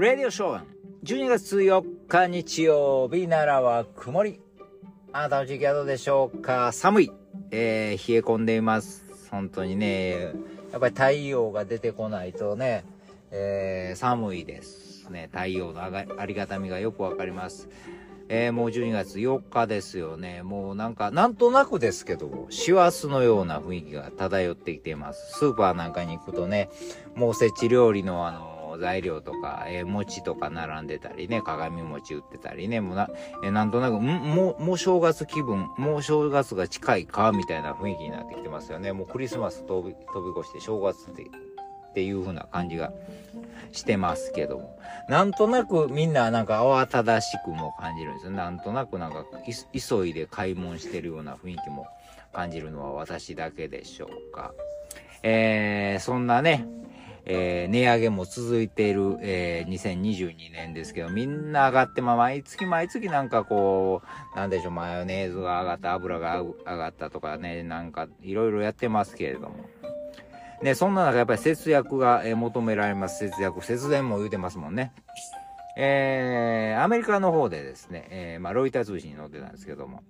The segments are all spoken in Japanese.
レディオショー12月4日日曜日奈良は曇り。あなたの地域はどうでしょうか？寒い。えー、冷え込んでいます。本当にね、やっぱり太陽が出てこないとね、えー、寒いですね。太陽のあがありがたみがよくわかります。えー、もう12月4日ですよね。もうなんか、なんとなくですけど、師走のような雰囲気が漂ってきています。スーパーなんかに行くとね、もうおせち料理のあの、材料とか、えー餅とか並んでたりね、鏡餅売ってたりね、もうな、えーなんとなく、んもう、もう正月気分、もう正月が近いか、みたいな雰囲気になってきてますよね。もうクリスマス飛び、飛び越して正月って、っていう風な感じがしてますけども。なんとなくみんななんか慌ただしくも感じるんですよ。なんとなくなんか急いで買い物してるような雰囲気も感じるのは私だけでしょうか。えー、そんなね、えー値上げも続いている、えー2022年ですけど、みんな上がって、まあ、毎月毎月なんかこう、なんでしょう、マヨネーズが上がった、油が上がったとかね、なんかいろいろやってますけれども。ね、そんな中やっぱり節約が、え求められます。節約、節電も言うてますもんね。えー、アメリカの方でですね、えーまあ、ロイター通信に載ってたんですけども、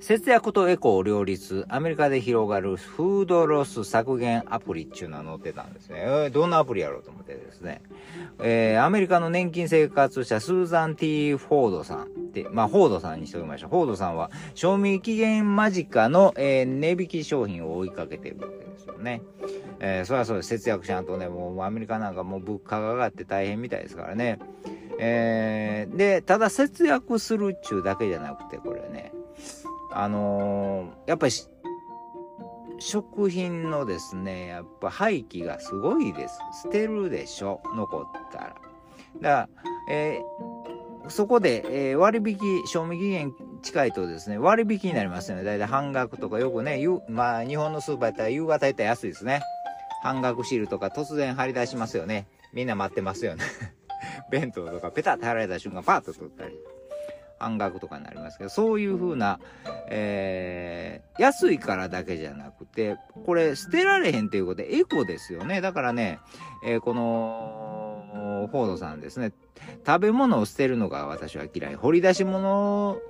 節約とエコを両立、アメリカで広がるフードロス削減アプリっていうのが載ってたんですね。えーどんなアプリやろうと思ってですね。えーアメリカの年金生活者スーザン・ティー・フォードさんって、まあ、フォードさんにしておきましょう。フォードさんは、賞味期限間近の、えー値引き商品を追いかけてるわけですよね。えーそれはそうです。節約しゃんとね、もうアメリカなんかもう物価が上がって大変みたいですからね。えーで、ただ節約するっちゅうだけじゃなくて、あのーやっぱり食品のですね、やっぱ廃棄がすごいです。捨てるでしょ、残ったら。だから、えーそこで、えー割引、賞味期限近いとですね、割引になりますよね。だいたい半額とかよくね、まあ日本のスーパーやったら夕方やったら安いですね。半額シールとか突然貼り出しますよね。みんな待ってますよね。弁当とかペタッと貼られた瞬間パッと取ったり。半額とかになりますけど、そういう風な、えー安いからだけじゃなくて、これ捨てられへんっていうことでエコですよね。だからね、えーこの、フォードさんですね、食べ物を捨てるのが私は嫌い。掘り出し物を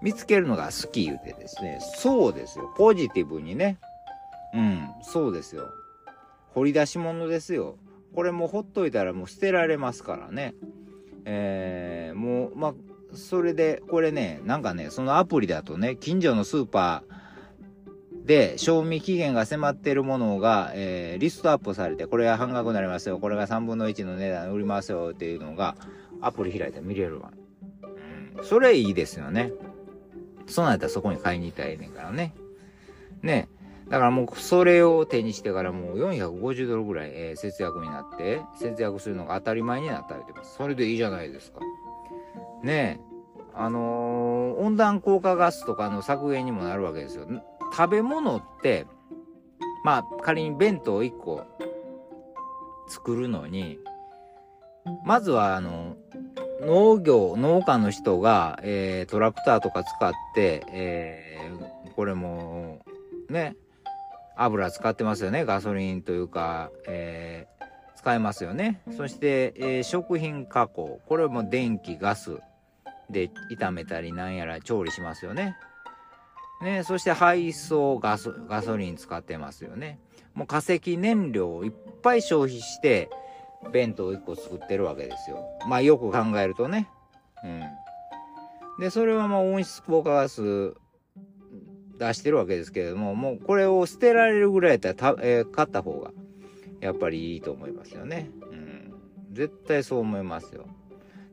見つけるのが好き言うてですね、そうですよ。ポジティブにね。うん、そうですよ。掘り出し物ですよ。これもうほっといたらもう捨てられますからね。えー、もう、まあ、それで、これね、なんかね、そのアプリだとね、近所のスーパーで、賞味期限が迫っているものが、えーリストアップされて、これが半額になりますよ、これが3分の1の値段売りますよっていうのが、アプリ開いたら見れるわ。うん、それいいですよね。そうなったらそこに買いに行ったらええねんからね。ね。だからもうそれを手にしてからもう450ドルぐらい、え節約になって、節約するのが当たり前になったりてます。それでいいじゃないですか。ね。あのー温暖効果ガスとかの削減にもなるわけですよ。食べ物って、まあ仮に弁当1個作るのに、まずはあの、農業、農家の人が、えートラクターとか使って、えーこれも、ね、油使ってますよね。ガソリンというか、えー使えますよね。そして、えー食品加工。これも電気、ガスで炒めたりなんやら調理しますよね。ね、そして配送ガソ、ガソリン使ってますよね。もう化石燃料をいっぱい消費して、弁当を1個作ってるわけですよ。まあよく考えるとね。うん。で、それはまあ温室効果ガス出してるわけですけれども、もうこれを捨てられるぐらいやったらた、えー買った方がやっぱりいいと思いますよね。うん。絶対そう思いますよ。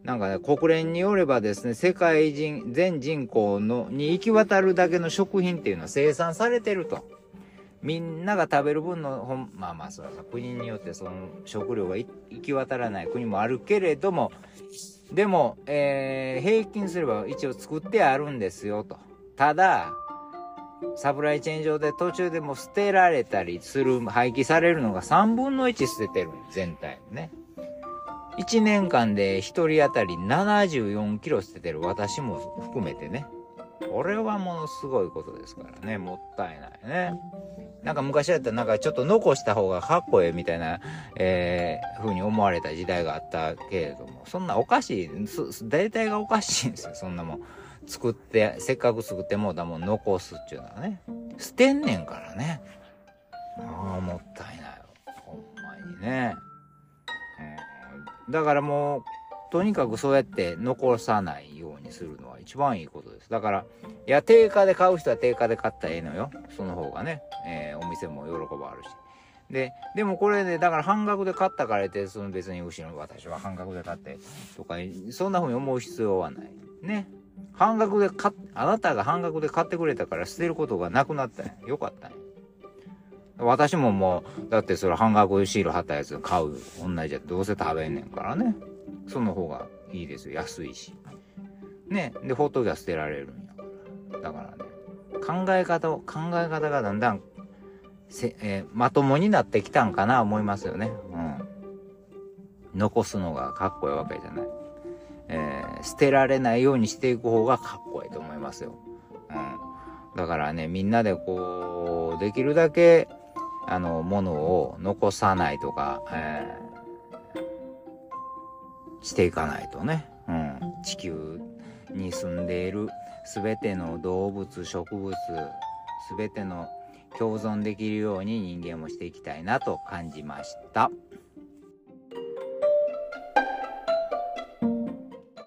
なんかね、国連によればですね、世界人、全人口の、に行き渡るだけの食品っていうのは生産されてると。みんなが食べる分の、ほんまあまあ、それは国によってその食料が行き渡らない国もあるけれども、でも、えー平均すれば一応作ってあるんですよと。ただ、サプライチェーン上で途中でも捨てられたりする、廃棄されるのが3分の1捨ててる。全体ね。1年間で1人当たり74キロ捨ててる私も含めてね。これはものすごいことですからね。もったいないね。なんか昔だったらなんかちょっと残した方がかっこええみたいな、えー、風に思われた時代があったけれども、そんなおかしい、大体がおかしいんですよ、そんなもん。作って、せっかく作ってもうたもん残すっていうのはね。捨てんねんからね。ああ、もったいない。ほんまにね。だからもう、とにかくそうやって残さないようにするのは一番いいことです。だから、いや、定価で買う人は定価で買ったらええのよ。その方がね、えー、お店も喜ばあるし。で、でもこれで、だから半額で買ったからって、その別に後ろの私は半額で買ってとか、そんな風に思う必要はない。ね。半額で買っあなたが半額で買ってくれたから捨てることがなくなったんや。よかったんや。私ももう、だってそれ半額シール貼ったやつ買う。同じやつどうせ食べんねんからね。その方がいいですよ。安いし。ね。で、ほっときゃ捨てられるんやから。だからね、考え方を、考え方がだんだん、せ、えー、まともになってきたんかな思いますよね。うん。残すのがかっこいいわけじゃない。えー、捨てられないようにしていく方がかっこいいと思いますよ。うん。だからね、みんなでこう、できるだけ、あの、ものを残さないとか、えー、していかないとね。うん。地球に住んでいる全ての動物、植物、全ての共存できるように人間もしていきたいなと感じました。